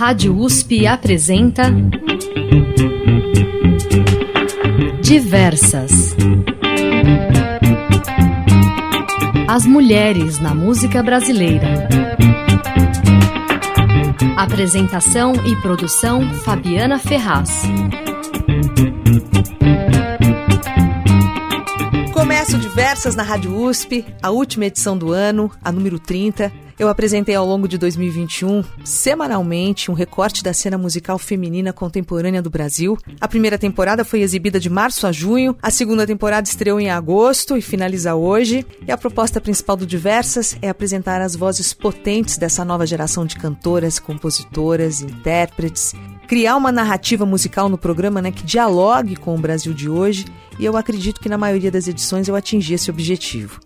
Rádio USP apresenta Diversas. As mulheres na música brasileira. Apresentação e produção Fabiana Ferraz. Começo Diversas na Rádio USP, a última edição do ano, a número 30. Eu apresentei ao longo de 2021, semanalmente, um recorte da cena musical feminina contemporânea do Brasil. A primeira temporada foi exibida de março a junho, a segunda temporada estreou em agosto e finaliza hoje. E a proposta principal do Diversas é apresentar as vozes potentes dessa nova geração de cantoras, compositoras, intérpretes, criar uma narrativa musical no programa né, que dialogue com o Brasil de hoje, e eu acredito que na maioria das edições eu atingi esse objetivo.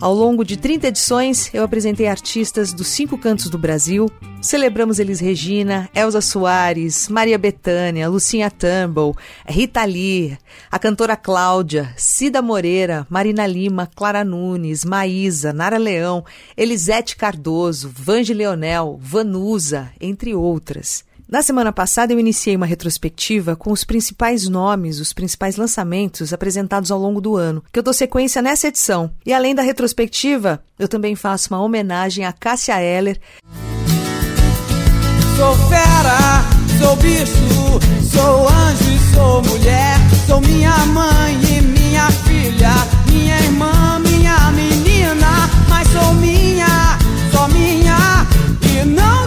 Ao longo de 30 edições, eu apresentei artistas dos cinco cantos do Brasil. Celebramos Elis Regina, Elza Soares, Maria Bethânia, Lucinha Turnbull, Rita Lee, a cantora Cláudia, Cida Moreira, Marina Lima, Clara Nunes, Maísa, Nara Leão, Elisete Cardoso, Vange Leonel, Vanusa, entre outras. Na semana passada, eu iniciei uma retrospectiva com os principais nomes, os principais lançamentos apresentados ao longo do ano, que eu dou sequência nessa edição. E além da retrospectiva, eu também faço uma homenagem a Cássia Eller. Sou fera, sou bicho, sou anjo e sou mulher, sou minha mãe e minha filha, minha irmã, minha menina, mas sou minha, só minha e não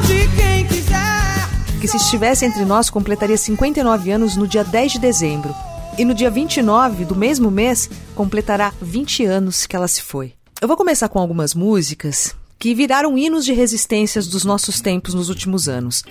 que se estivesse entre nós completaria 59 anos no dia 10 de dezembro. E no dia 29 do mesmo mês, completará 20 anos que ela se foi. Eu vou começar com algumas músicas que viraram hinos de resistências dos nossos tempos nos últimos anos.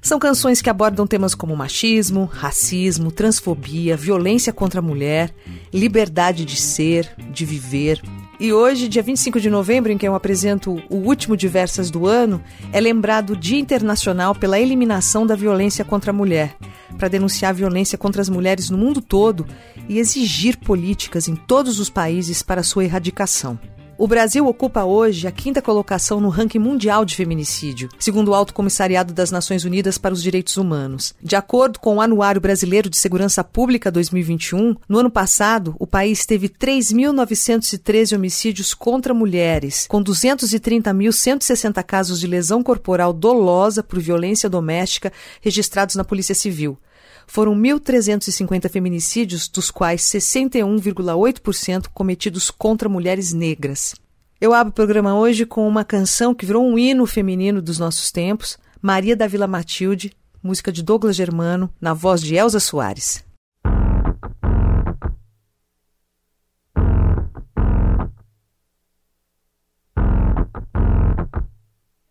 São canções que abordam temas como machismo, racismo, transfobia, violência contra a mulher, liberdade de ser, de viver, e hoje, dia 25 de novembro, em que eu apresento o último Diversas do ano, é lembrado o Dia Internacional pela Eliminação da Violência contra a Mulher, para denunciar a violência contra as mulheres no mundo todo e exigir políticas em todos os países para sua erradicação. O Brasil ocupa hoje a quinta colocação no ranking mundial de feminicídio, segundo o Alto Comissariado das Nações Unidas para os Direitos Humanos. De acordo com o Anuário Brasileiro de Segurança Pública 2021, no ano passado, o país teve 3.913 homicídios contra mulheres, com 230.160 casos de lesão corporal dolosa por violência doméstica registrados na Polícia Civil foram 1.350 feminicídios, dos quais 61,8% cometidos contra mulheres negras. Eu abro o programa hoje com uma canção que virou um hino feminino dos nossos tempos, Maria da Vila Matilde, música de Douglas Germano, na voz de Elza Soares.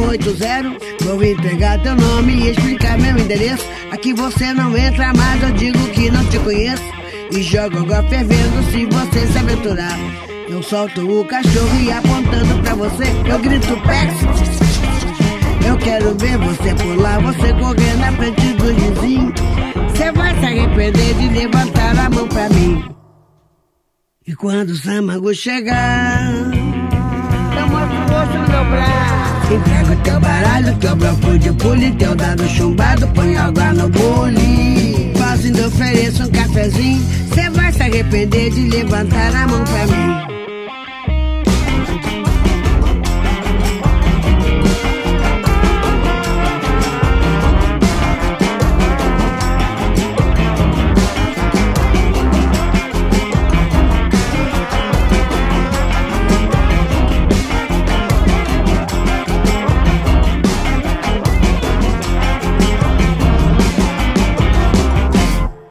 pro 80. Vou entregar teu nome e explicar meu endereço. Aqui você não entra mais, eu digo que não te conheço. E jogo água fervendo se você se aventurar. Eu solto o cachorro e apontando pra você, eu grito pé. Eu quero ver você pular, você correr na frente do vizinho. Você vai se arrepender de levantar a mão pra mim. E quando o Samago chegar, eu mostro o rosto braço. Entrega o teu baralho, teu bloco de pule, teu dado chumbado, põe água no bule. Fazendo ofereço um cafezinho, cê vai se arrepender de levantar a mão pra mim.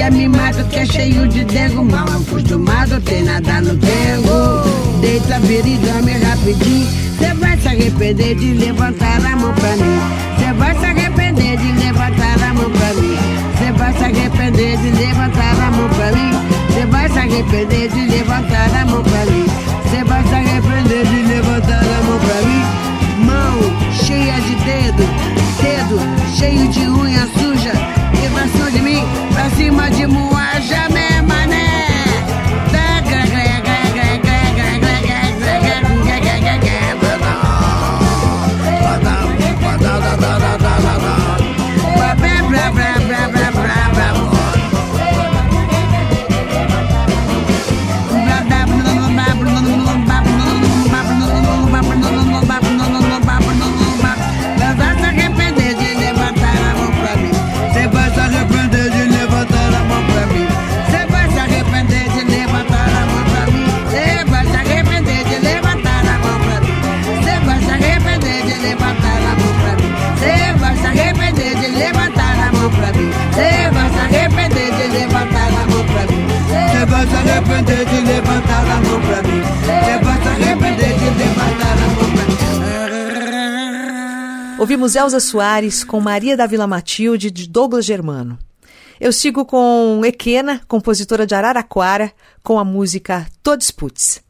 que é mimado, que é cheio de dengo, mal acostumado, tem nada no dengo. Deita, vira e dorme rapidinho. Cê vai se arrepender de levantar a mão pra mim. Cê vai se arrepender de levantar a mão pra mim. Cê vai se arrepender de levantar a mão pra mim. Cê vai se arrepender de Elza Soares com Maria da Vila Matilde de Douglas Germano. Eu sigo com Equena, compositora de Araraquara, com a música Todos Puts.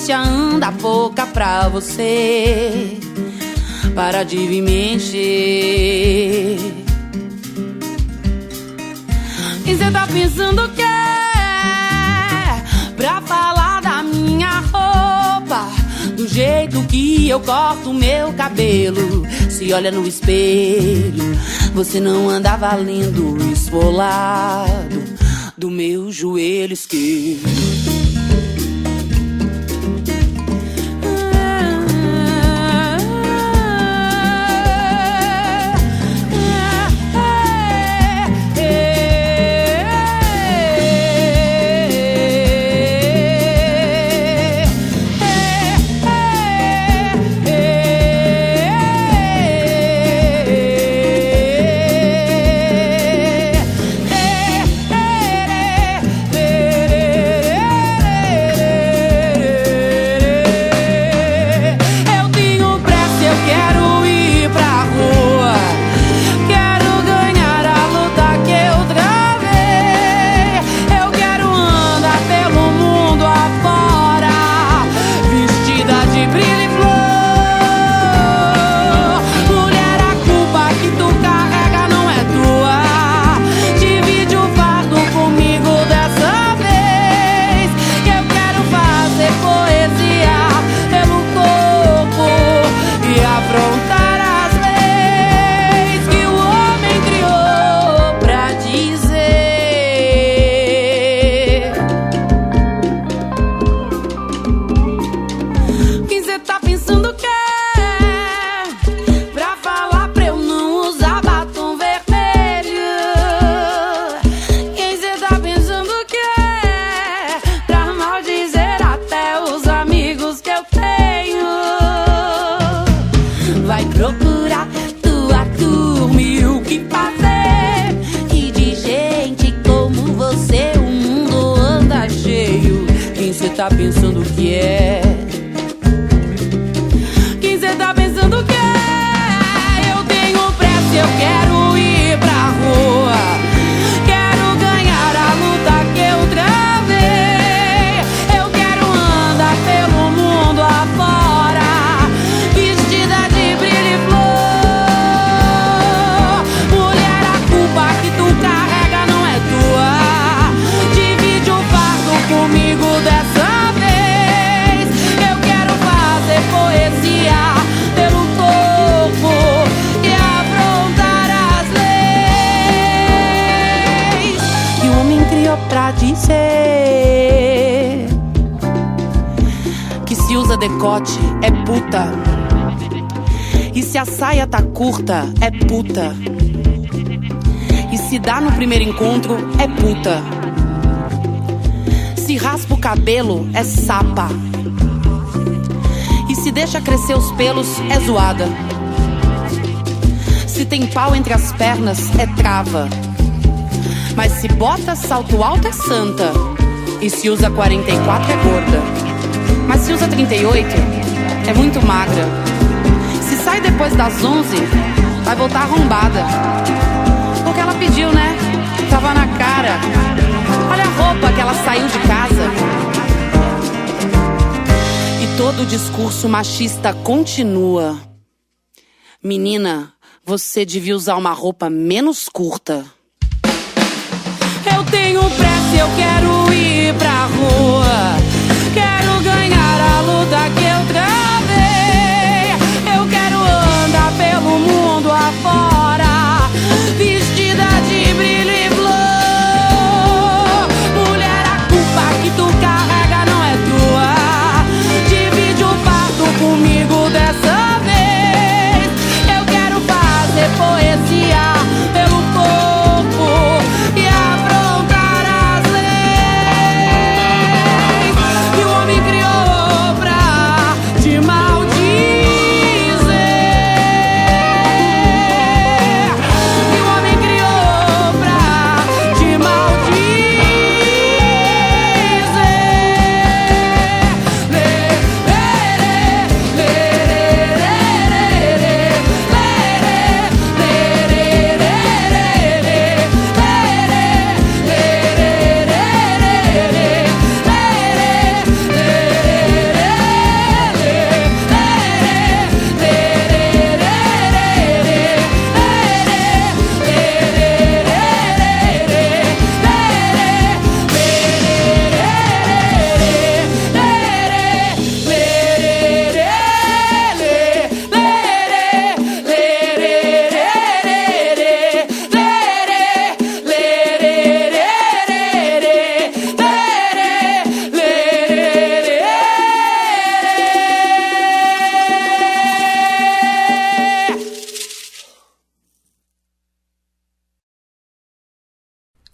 Paciência anda pouca pra você. Para de me encher. Quem cê tá pensando que é? Pra falar da minha roupa, do jeito que eu corto meu cabelo. Se olha no espelho, você não anda valendo esfolado do meu joelho esquerdo. Os pelos, é zoada. Se tem pau entre as pernas, é trava. Mas se bota salto alto, é santa. E se usa 44, é gorda. Mas se usa 38, é muito magra. Se sai depois das 11, vai voltar arrombada. Porque ela pediu, né? Tava na cara. Olha a roupa que ela saiu de casa. Todo discurso machista continua. Menina, você devia usar uma roupa menos curta. Eu tenho pressa, eu quero ir pra rua.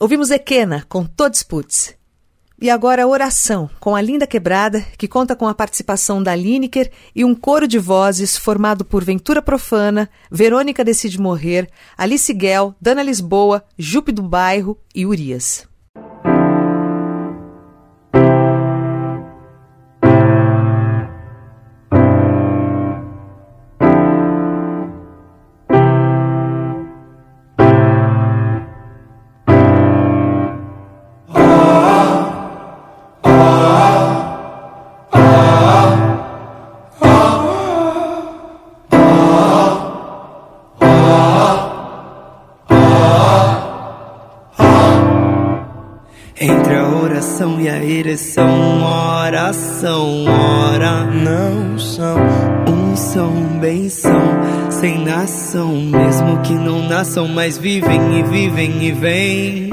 Ouvimos Equena com Todos Puts. E agora Oração, com a Linda Quebrada, que conta com a participação da Lineker e um coro de vozes formado por Ventura Profana, Verônica Decide Morrer, Alice Guel, Dana Lisboa, Jupe do Bairro e Urias. Oração e a ereção, oração, ora não são, um são, bem são, sem nação, mesmo que não nasçam, mas vivem e vivem e vêm.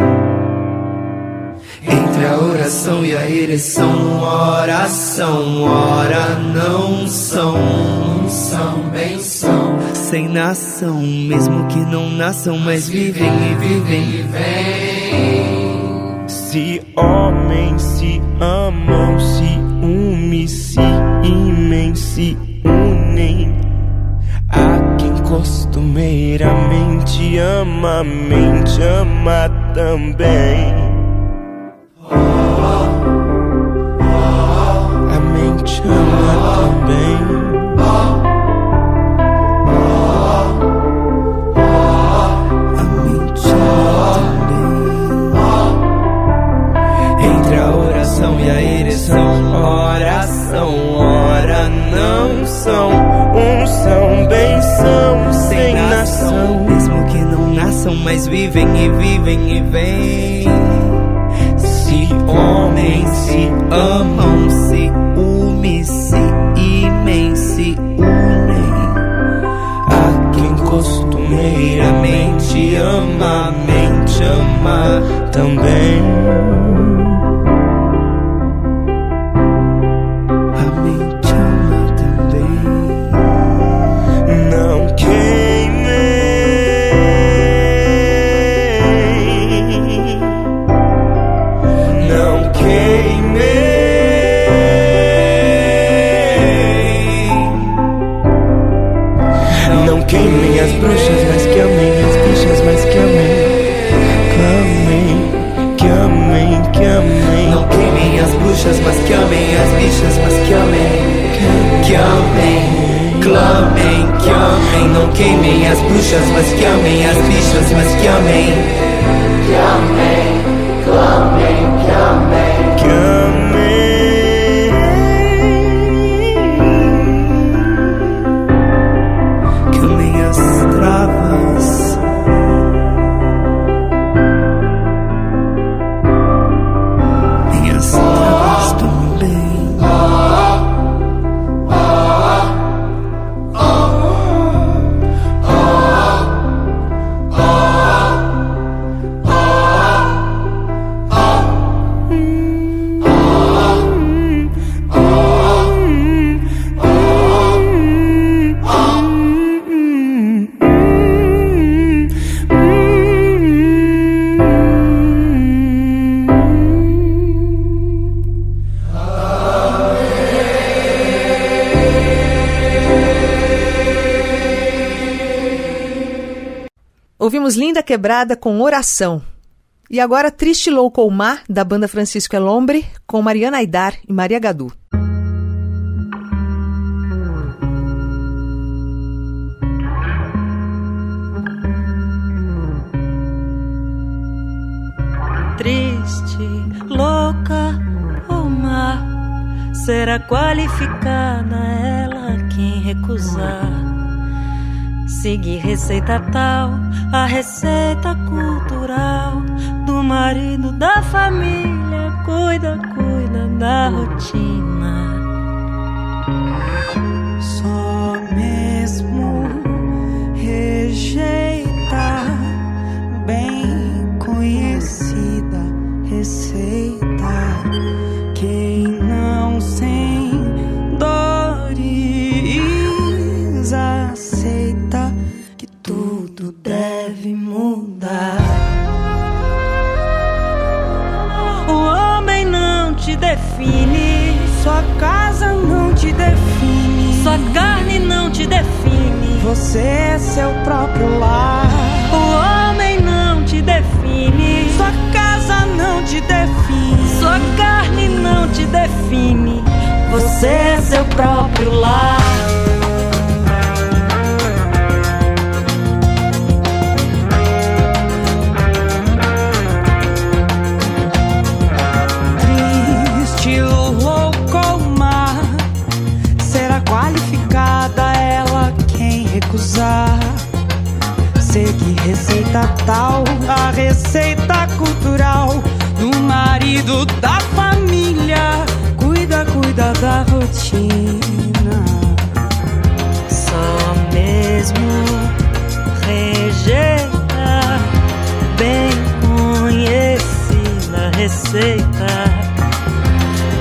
Entre a oração e a ereção, oração, ora não são, um são, bem são, sem nação, mesmo que não nasçam, mas vivem e vivem e vêm. Se homens se amam, se unem, se imem, se unem. A quem costumeiramente ama, mente ama também. A mente ama mas vivem e vivem e vêm. Se homens se amam, queimem as bruxas, mas que amem as bichas, mas que amem. Que amem, que amem. Que amem. Quebrada com Oração. E agora Triste Louco Mar, da banda Francisco Elombre, com Mariana Aidar e Maria Gadu. triste, louca ou má, será qualificada ela quem recusar. Seguir receita tal, a receita cultural do marido da família, cuida, cuida da rotina. É seu próprio lar. O homem não te define, Sua casa não te define. sua carne não te define. Você é seu próprio lar. Receita tal, a receita cultural do marido da família. Cuida, cuida da rotina. Só mesmo rejeita bem conhecida receita.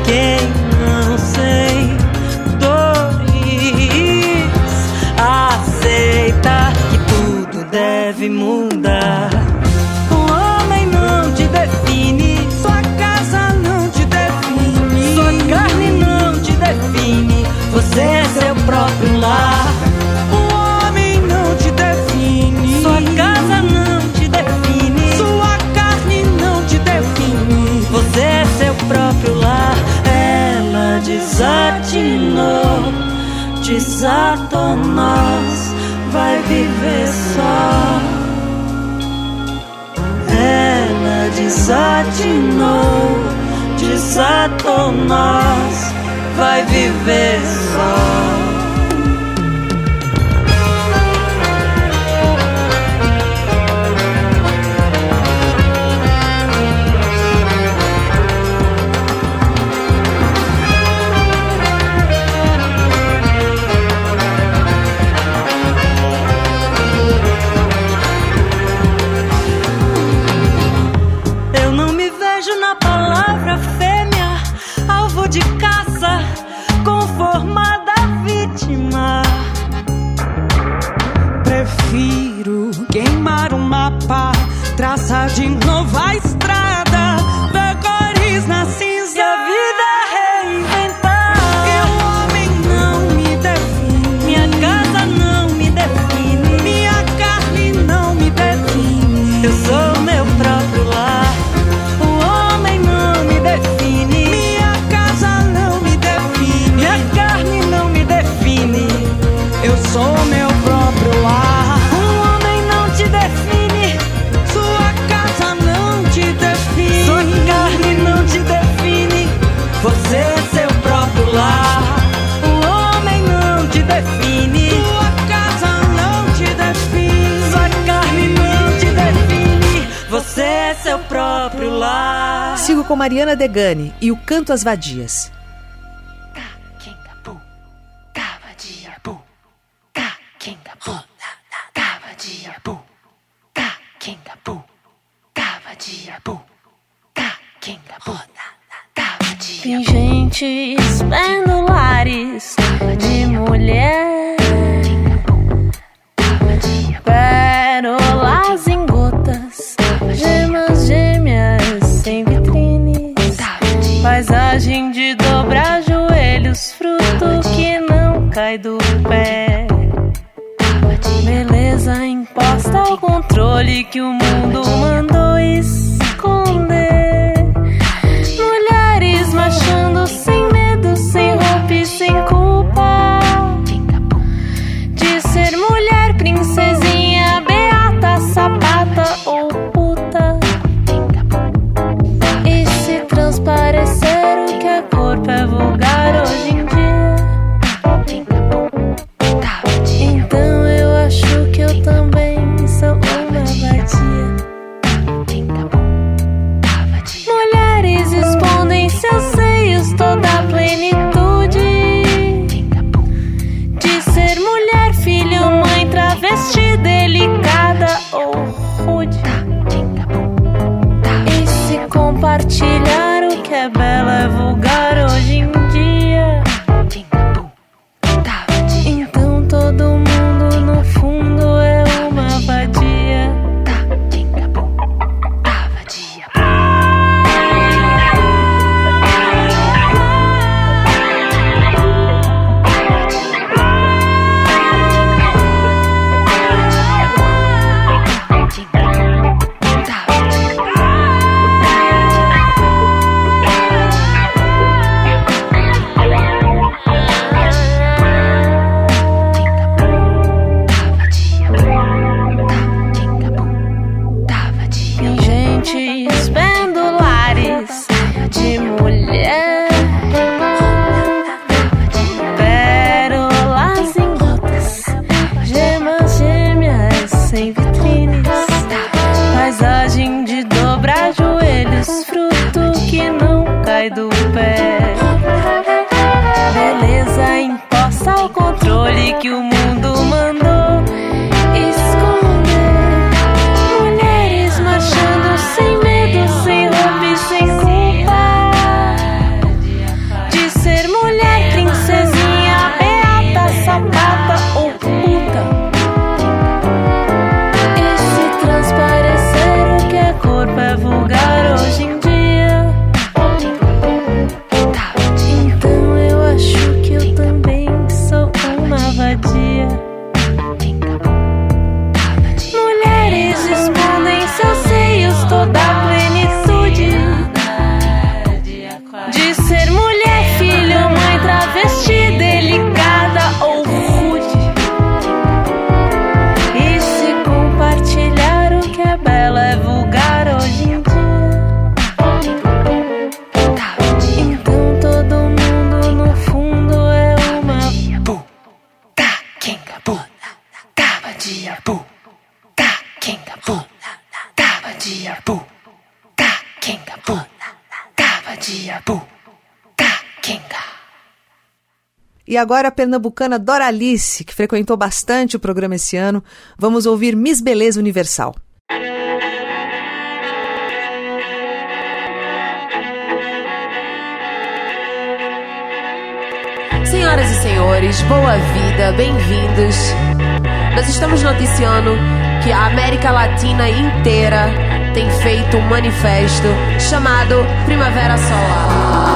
Quem não sem dores aceita que tudo deve mudar. Você é seu próprio lar. O homem não te define. Sua casa não te define. Sua carne não te define. Você é seu próprio lar. Ela desatinou, desatou nós. Vai viver só. Ela desatinou, desatou nós. Vai viver só. Eu com Mariana Degani e o Canto às Vadias. Paisagem de dobrar joelhos Fruto que não cai do pé. Beleza imposta ao controle que o mundo mandou esconder controle que o agora a pernambucana Doralice, que frequentou bastante o programa esse ano. Vamos ouvir Miss Beleza Universal. Senhoras e senhores, boa vida, bem-vindos. Nós estamos noticiando que a América Latina inteira tem feito um manifesto chamado Primavera Solar.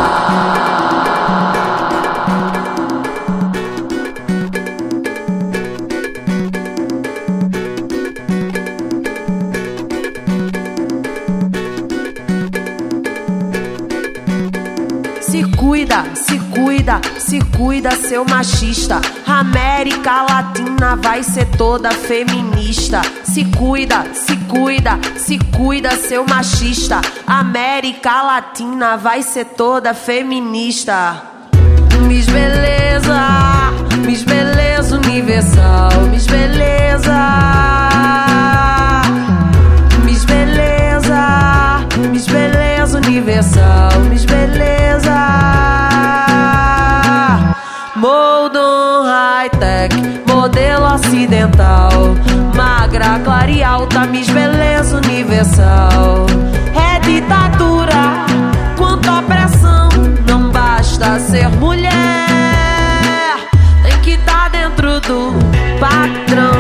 se cuida, seu machista. América Latina vai ser toda feminista. Se cuida, se cuida, se cuida, seu machista. América Latina vai ser toda feminista. Miss Beleza, Miss Beleza Universal, Miss Beleza. Miss Beleza, Miss Beleza Universal, Miss Beleza do high-tech, modelo ocidental. Magra, clara e alta, Miss Beleza Universal. É ditadura, quanto opressão. Não basta ser mulher, tem que estar tá dentro do patrão.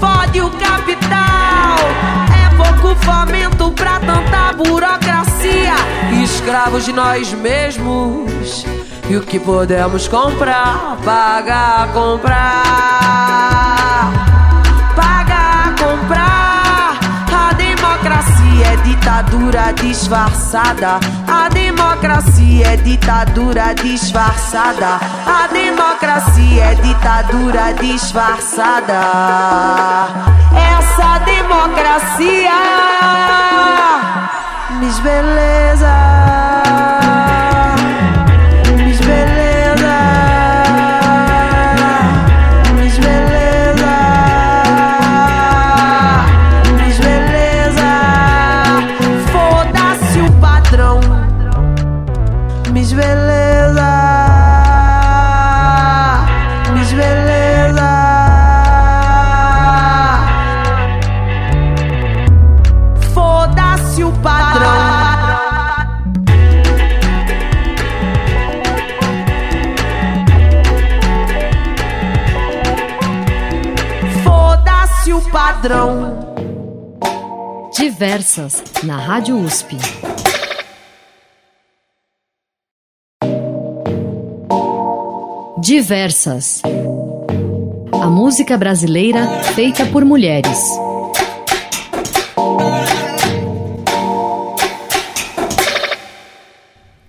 Fode o capital. É pouco fomento pra tanta burocracia. Escravos de nós mesmos. E o que podemos comprar, pagar, comprar. Ditadura disfarçada. A democracia é ditadura disfarçada. A democracia é ditadura disfarçada. Essa democracia, Miss Diversas, na Rádio USP. Diversas. A música brasileira feita por mulheres.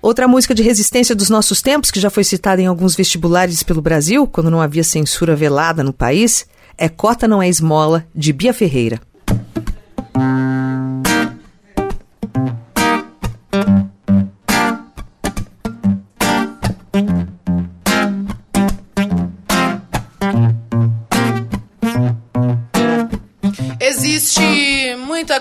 Outra música de resistência dos nossos tempos, que já foi citada em alguns vestibulares pelo Brasil, quando não havia censura velada no país, é Cota Não É Esmola, de Bia Ferreira.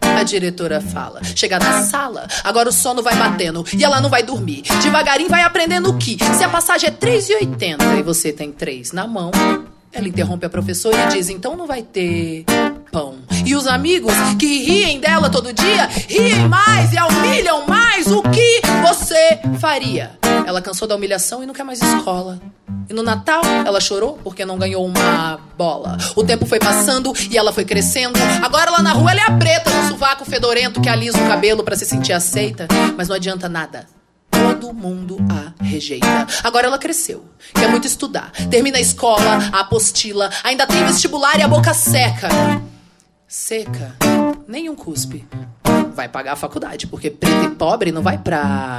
A diretora fala. Chega na sala, agora o sono vai batendo e ela não vai dormir. Devagarinho vai aprendendo que se a passagem é 3,80 e você tem 3 na mão, ela interrompe a professora e diz: então não vai ter pão. E os amigos que riem dela todo dia, riem mais e a humilham mais. O que você faria? Ela cansou da humilhação e não quer mais escola. E no Natal ela chorou porque não ganhou uma bola. O tempo foi passando e ela foi crescendo. Agora lá na rua ela é a preta no sovaco fedorento que alisa o cabelo para se sentir aceita. Mas não adianta nada. Todo mundo a rejeita. Agora ela cresceu, quer muito estudar. Termina a escola, a apostila, ainda tem vestibular e a boca seca. Seca, nenhum cuspe. Vai pagar a faculdade, porque preto e pobre não vai pra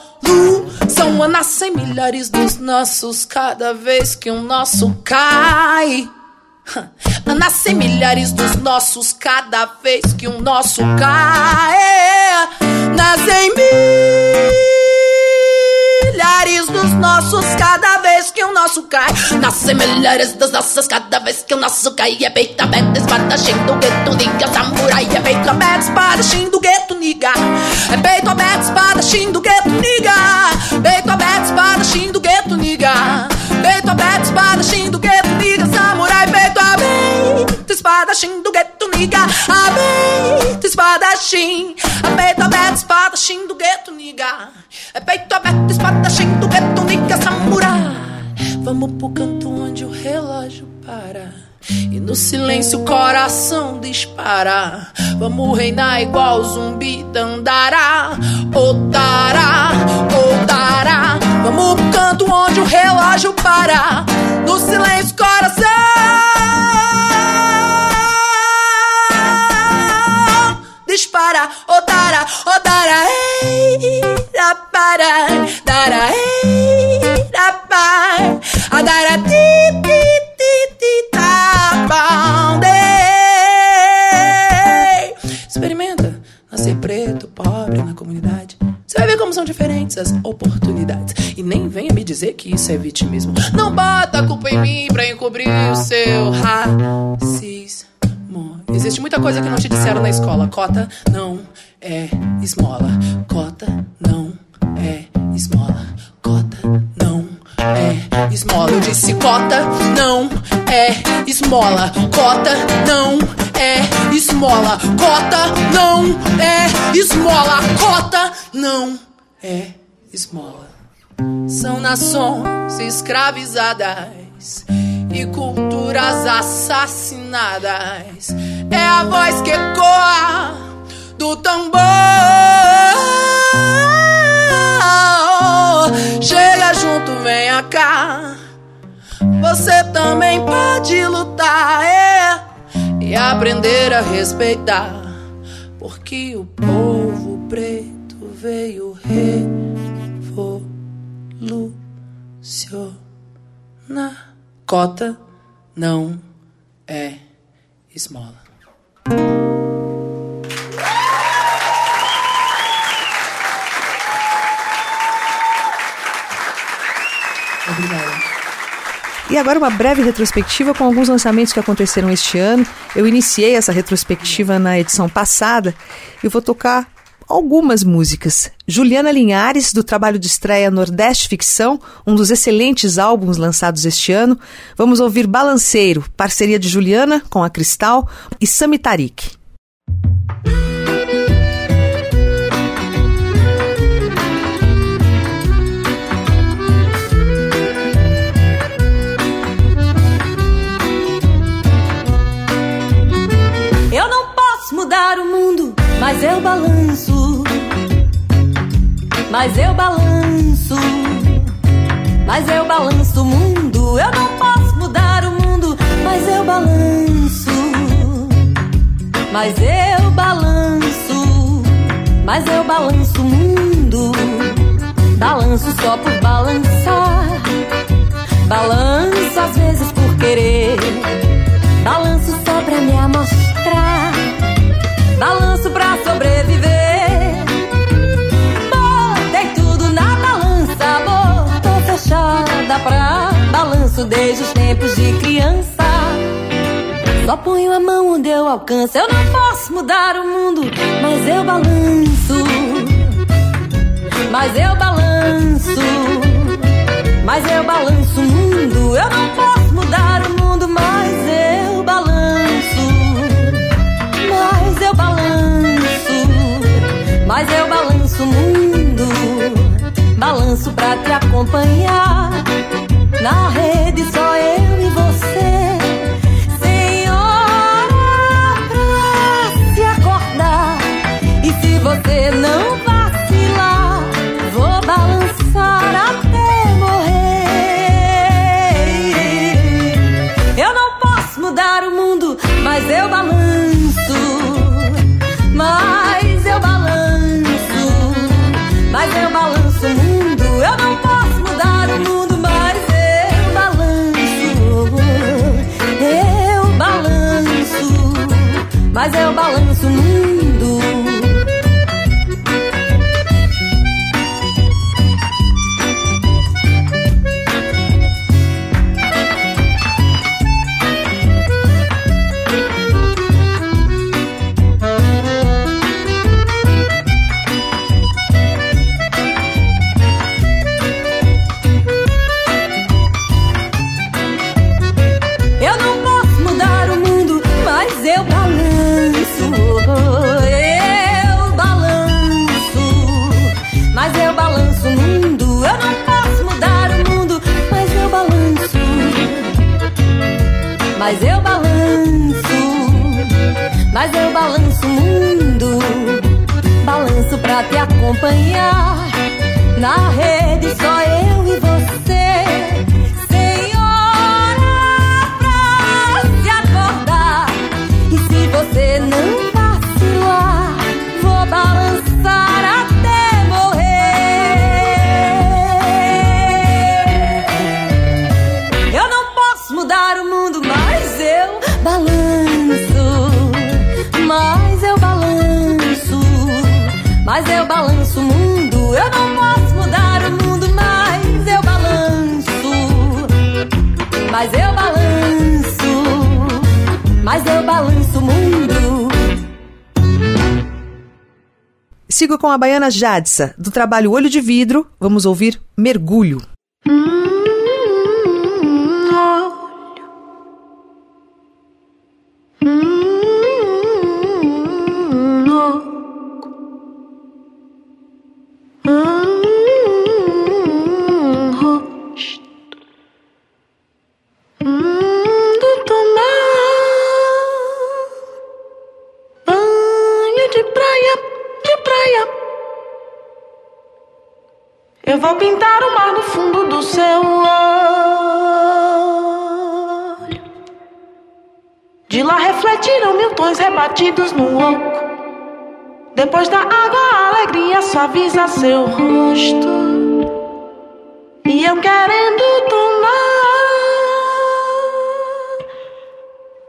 Nascem milhares dos nossos cada vez que um nosso cai. Nascem milhares dos nossos cada vez que um nosso cai. Nascem milhares dos nossos cada vez o nosso cai. Nascem milhares das nossas cada vez que o nosso cai. É peito aberto, espadachim do gueto, niga, samurai. É peito aberto, espadachim do gueto, niga. É peito aberto, espadachim do gueto, niga. Peito aberto, espadachim do gueto, niga. Peito aberto, espadachim do gueto, niga, samurai. Peito aberto, espadachim do gueto, niga. Aberto, peito aberto, espadachim do gueto, niga. É peito aberto, espadachim do gueto, niga, samurai. Vamos pro canto onde o relógio para. E no silêncio o coração dispara. Vamos reinar igual zumbi dandará. Odará, odará. Vamos pro canto onde o relógio para. No silêncio coração dispara. Odará, odará. Ei, da para, dará, ei, da para. Adará, ti, ti, ti, ti, tá bom, dei. Experimenta nascer preto, pobre na comunidade. Você vai ver como são diferentes as oportunidades. E nem venha me dizer que isso é vitimismo. Não bota a culpa em mim pra encobrir o seu racismo. Existe muita coisa que não te disseram na escola. Cota não é esmola. Cota não é esmola. Cota não é esmola. Eu disse cota não é esmola. Cota não é esmola. Cota não é esmola. Cota não é esmola. São nações escravizadas e culturas assassinadas. É a voz que ecoa do tambor. Chega junto, venha cá. Você também pode lutar é, e aprender a respeitar. Porque o povo preto veio revolucionar. Cota não é esmola. Obrigada. E agora uma breve retrospectiva com alguns lançamentos que aconteceram este ano. Eu iniciei essa retrospectiva na edição passada e vou tocar algumas músicas. Juliana Linhares, do trabalho de estreia Nordeste Ficção, um dos excelentes álbuns lançados este ano. Vamos ouvir Balanceiro, parceria de Juliana com a Cristal e Sami Tarik. Eu não posso mudar o mundo, mas eu balanço mas eu balanço. Mas eu balanço o mundo, eu não posso mudar o mundo, mas eu balanço. Mas eu balanço, mas eu balanço o mundo. Balanço só por balançar. Balanço às vezes por querer. Balanço só pra me amostrar. Balanço pra sobreviver. Balanço desde os tempos de criança. Só ponho a mão onde eu alcanço. Eu não posso mudar o mundo, mas eu balanço. Mas eu balanço. Mas eu balanço o mundo. Eu não posso mudar o mundo, mas eu balanço. Mas eu balanço. Mas eu balanço o mundo. Balanço pra te acompanhar. Na rede só eu e você. você não vacilar, vou balançar até morrer. Eu não posso mudar o mundo, mas eu balanço. Mas eu balanço, mas eu balanço o mundo. Balanço pra te acompanhar. Na rede só eu e você. Sigo com a baiana Jadsa, do trabalho Olho de Vidro. Vamos ouvir Mergulho. do Refletirão mil tons rebatidos no oco. Depois da água, a alegria suaviza seu rosto. E eu querendo tomar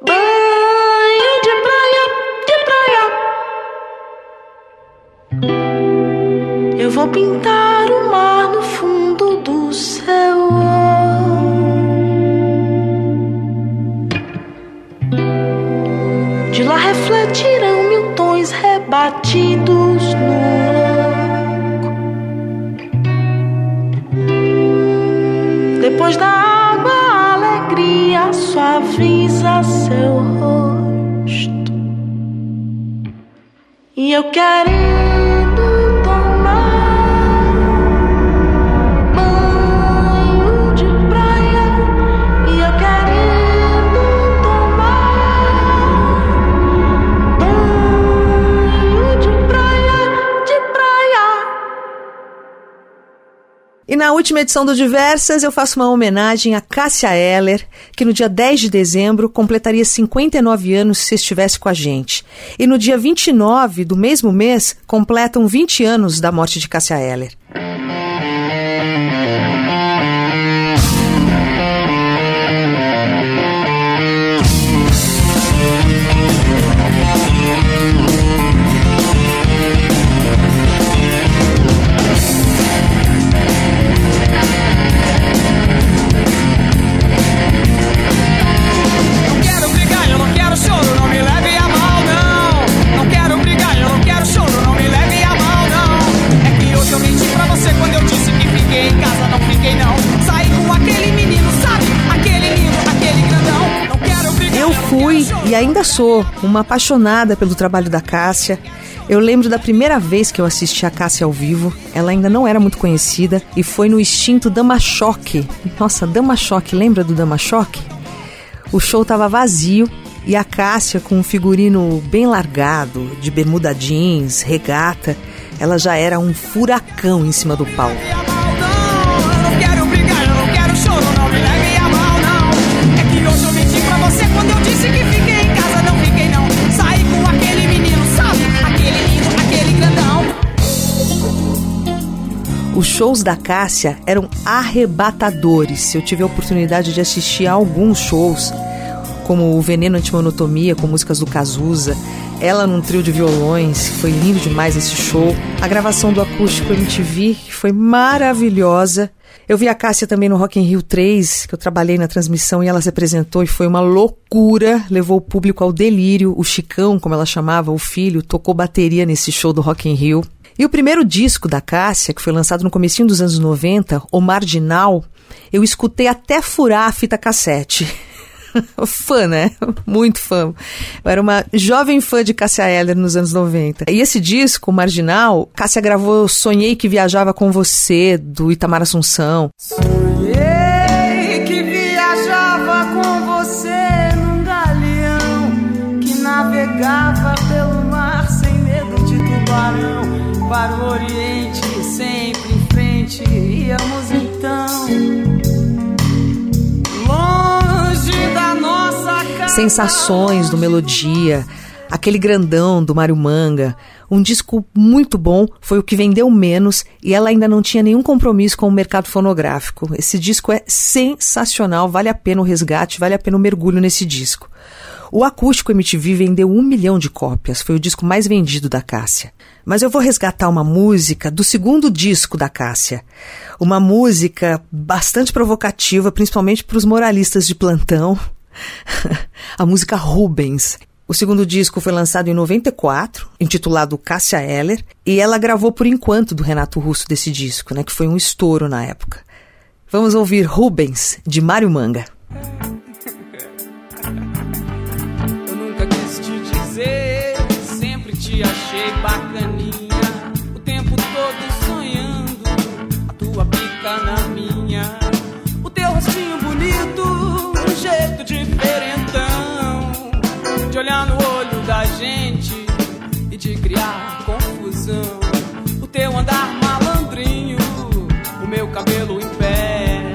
banho de praia, de praia. Eu vou pintar eu querendo na última edição do Diversas, eu faço uma homenagem a Cássia Eller, que no dia 10 de dezembro completaria 59 anos se estivesse com a gente. E no dia 29 do mesmo mês, completam 20 anos da morte de Cássia Eller. Ainda sou uma apaixonada pelo trabalho da Cássia. Eu lembro da primeira vez que eu assisti a Cássia ao vivo. Ela ainda não era muito conhecida e foi no extinto Dama Choque. Nossa, Dama Choque, lembra do Dama Choque? O show tava vazio e a Cássia com um figurino bem largado, de bermuda jeans, regata, ela já era um furacão em cima do palco. Os shows da Cássia eram arrebatadores. Eu tive a oportunidade de assistir a alguns shows, como o Veneno Antimonotomia, com músicas do Cazuza, ela num trio de violões, foi lindo demais esse show. A gravação do acústico MTV, que foi maravilhosa. Eu vi a Cássia também no Rock in Rio 3, que eu trabalhei na transmissão e ela se apresentou e foi uma loucura, levou o público ao delírio. O Chicão, como ela chamava, o filho, tocou bateria nesse show do Rock in Rio. E o primeiro disco da Cássia, que foi lançado no comecinho dos anos 90, O Marginal, eu escutei até furar a fita cassete. fã, né? Muito fã. Eu era uma jovem fã de Cássia Eller nos anos 90. E esse disco, Marginal, Cássia gravou Sonhei que Viajava com Você, do Itamar Assunção. Sonhei que viajava com você num galeão que navegava Para o Oriente, sempre em frente, íamos então. Longe da nossa casa. Sensações do Melodia, aquele grandão do Mário Manga. Um disco muito bom, foi o que vendeu menos e ela ainda não tinha nenhum compromisso com o mercado fonográfico. Esse disco é sensacional, vale a pena o resgate, vale a pena o mergulho nesse disco. O acústico MTV vendeu um milhão de cópias, foi o disco mais vendido da Cássia. Mas eu vou resgatar uma música do segundo disco da Cássia. Uma música bastante provocativa, principalmente para os moralistas de plantão. a música Rubens. O segundo disco foi lançado em 94, intitulado Cássia Eller, e ela gravou por enquanto do Renato Russo desse disco, né, que foi um estouro na época. Vamos ouvir Rubens, de Mário Manga. Dizer, sempre te achei bacaninha. O tempo todo sonhando, a tua pica na minha. O teu rostinho bonito, um jeito diferentão. De olhar no olho da gente e de criar confusão. O teu andar malandrinho, o meu cabelo em pé.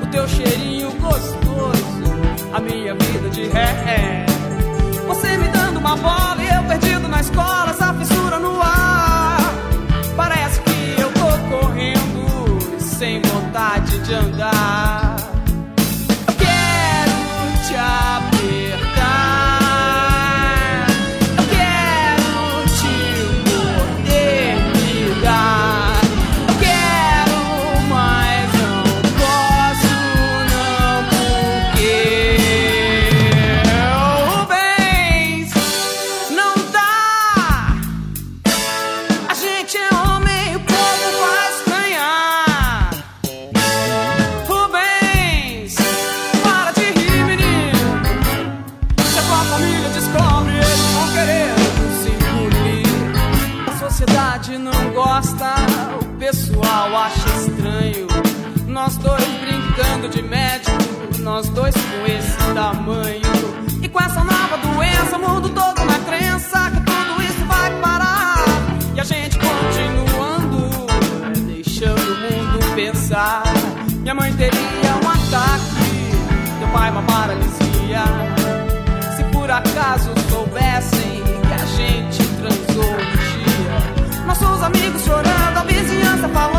O teu cheirinho gostoso, a minha vida de ré. Sociedade não gosta, o pessoal acha estranho. Nós dois brincando de médico, nós dois com esse tamanho. E com essa nova doença, o mundo todo na crença que tudo isso vai parar. E a gente continuando, deixando o mundo pensar. Minha mãe teria um ataque, teu pai uma paralisia. Se por acaso nossos amigos chorando, a vizinhança falando,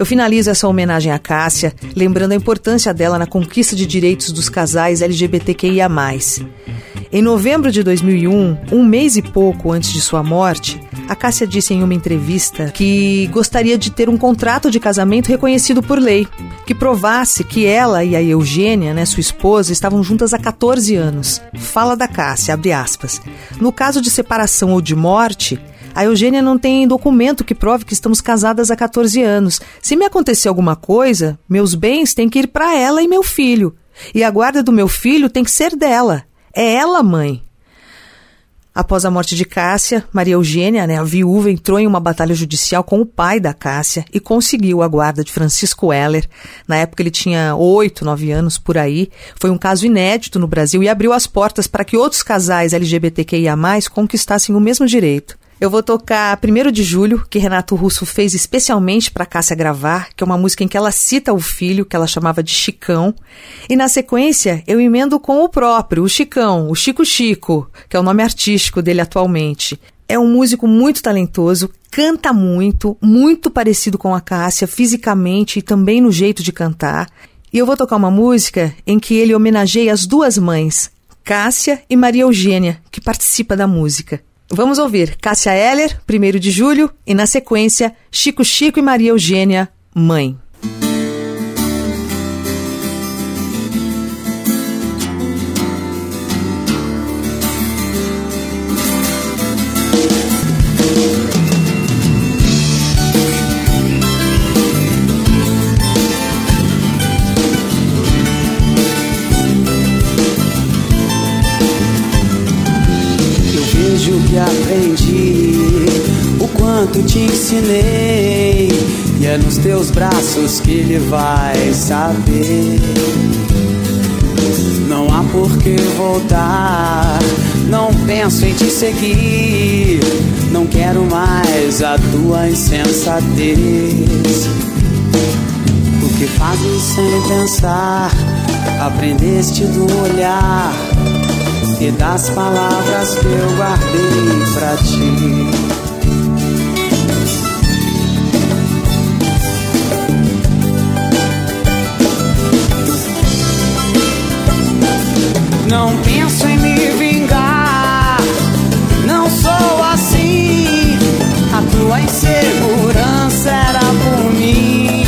Eu finalizo essa homenagem à Cássia, lembrando a importância dela na conquista de direitos dos casais LGBTQIA. Em novembro de 2001, um mês e pouco antes de sua morte, a Cássia disse em uma entrevista que gostaria de ter um contrato de casamento reconhecido por lei, que provasse que ela e a Eugênia, né, sua esposa, estavam juntas há 14 anos. Fala da Cássia, abre aspas. No caso de separação ou de morte, a Eugênia não tem documento que prove que estamos casadas há 14 anos. Se me acontecer alguma coisa, meus bens têm que ir para ela e meu filho. E a guarda do meu filho tem que ser dela. É ela, mãe. Após a morte de Cássia, Maria Eugênia, né, a viúva, entrou em uma batalha judicial com o pai da Cássia e conseguiu a guarda de Francisco Heller. Na época ele tinha oito, nove anos por aí. Foi um caso inédito no Brasil e abriu as portas para que outros casais LGBTQIA conquistassem o mesmo direito. Eu vou tocar 1 de julho, que Renato Russo fez especialmente para Cássia gravar, que é uma música em que ela cita o filho, que ela chamava de Chicão. E na sequência, eu emendo com o próprio, o Chicão, o Chico Chico, que é o nome artístico dele atualmente. É um músico muito talentoso, canta muito, muito parecido com a Cássia fisicamente e também no jeito de cantar. E eu vou tocar uma música em que ele homenageia as duas mães, Cássia e Maria Eugênia, que participa da música. Vamos ouvir Cássia Heller, 1 de julho, e na sequência, Chico Chico e Maria Eugênia, Mãe. Quanto te ensinei. E é nos teus braços que ele vai saber. Não há por que voltar. Não penso em te seguir. Não quero mais a tua insensatez. O que fazes sem pensar? Aprendeste do olhar e das palavras que eu guardei pra ti. Não penso em me vingar, não sou assim. A tua insegurança era por mim.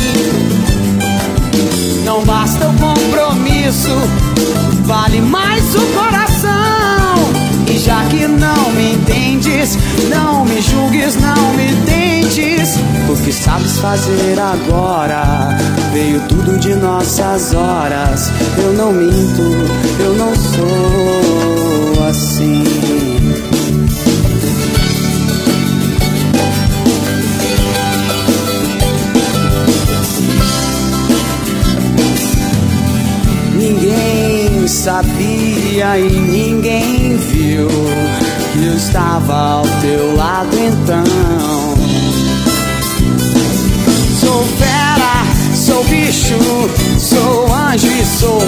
Não basta o compromisso, vale mais o coração. Não me julgues, não me tentes. O que sabes fazer agora veio tudo de nossas horas. Eu não minto, eu não sou assim. Ninguém sabia e ninguém viu que eu estava ao teu lado então. Sou fera, sou bicho, sou anjo e sou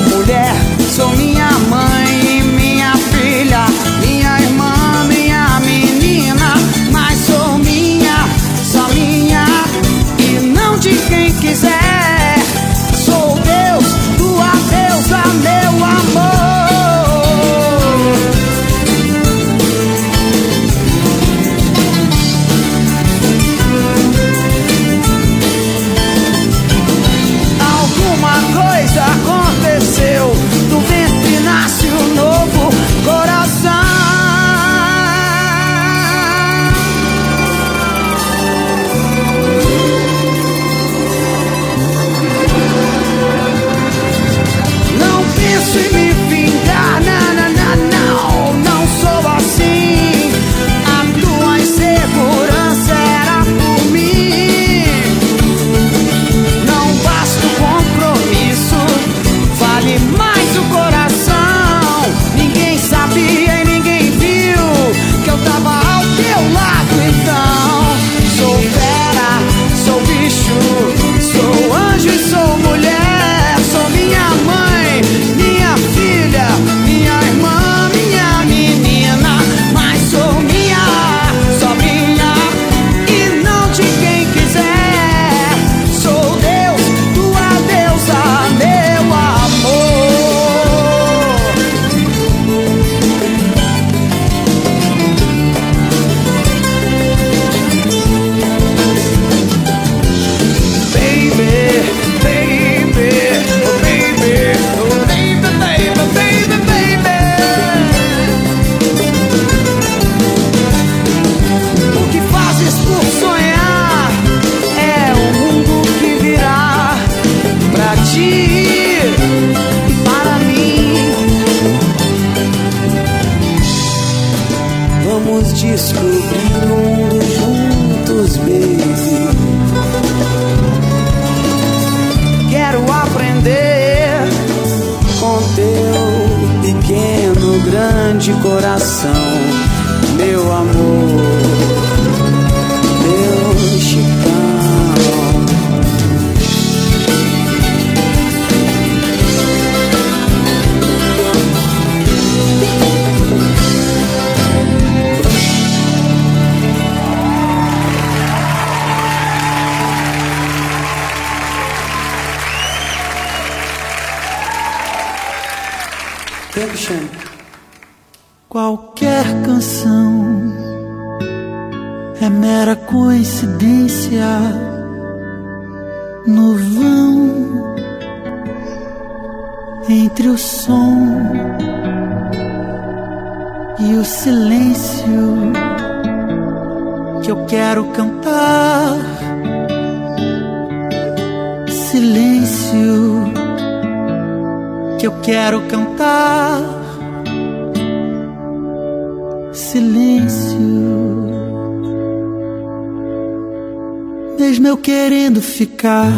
ficar,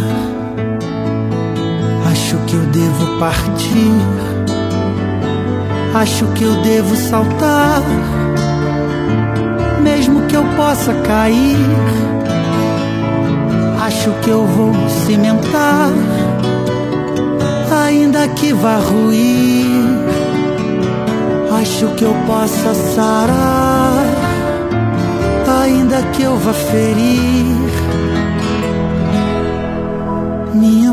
acho que eu devo partir. Acho que eu devo saltar, mesmo que eu possa cair. Acho que eu vou cimentar ainda que vá ruir. Acho que eu possa sarar, ainda que eu vá ferir. Minha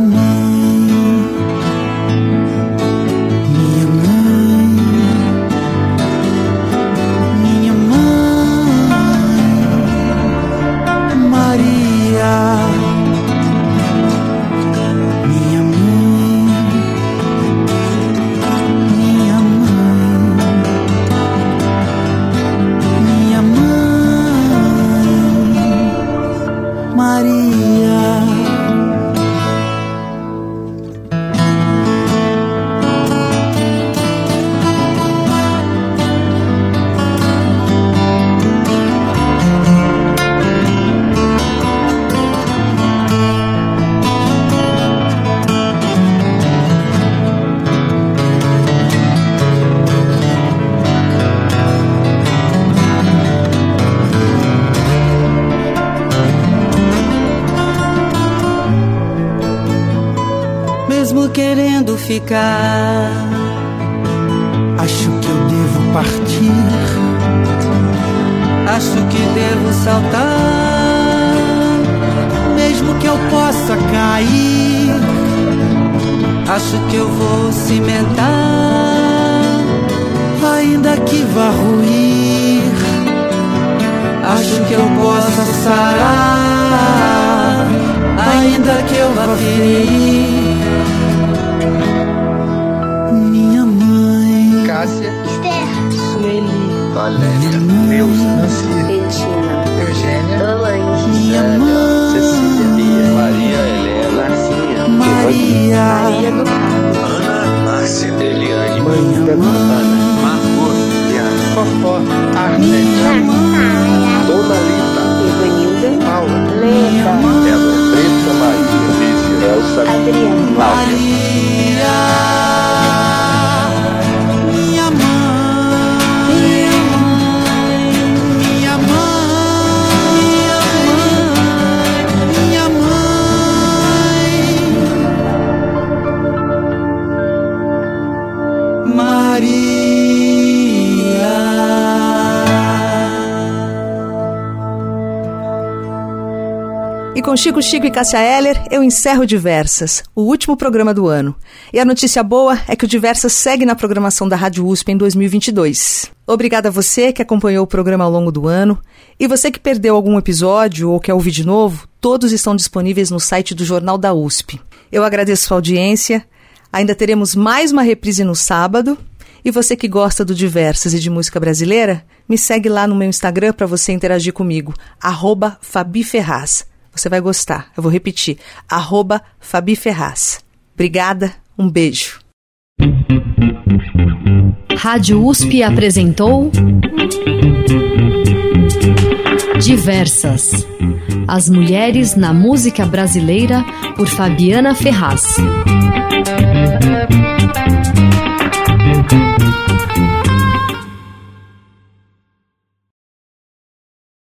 querendo vale. Chico Chico e Cássia Eller, eu encerro Diversas, o último programa do ano. E a notícia boa é que o Diversas segue na programação da Rádio USP em 2022. Obrigada a você que acompanhou o programa ao longo do ano. E você que perdeu algum episódio ou quer ouvir de novo, todos estão disponíveis no site do Jornal da USP. Eu agradeço sua audiência. Ainda teremos mais uma reprise no sábado. E você que gosta do Diversas e de música brasileira, me segue lá no meu Instagram para você interagir comigo, arroba Fabi Ferraz. Você vai gostar. Eu vou repetir. Arroba Fabi Ferraz. Obrigada. Um beijo. Rádio USP apresentou Diversas. As mulheres na música brasileira por Fabiana Ferraz.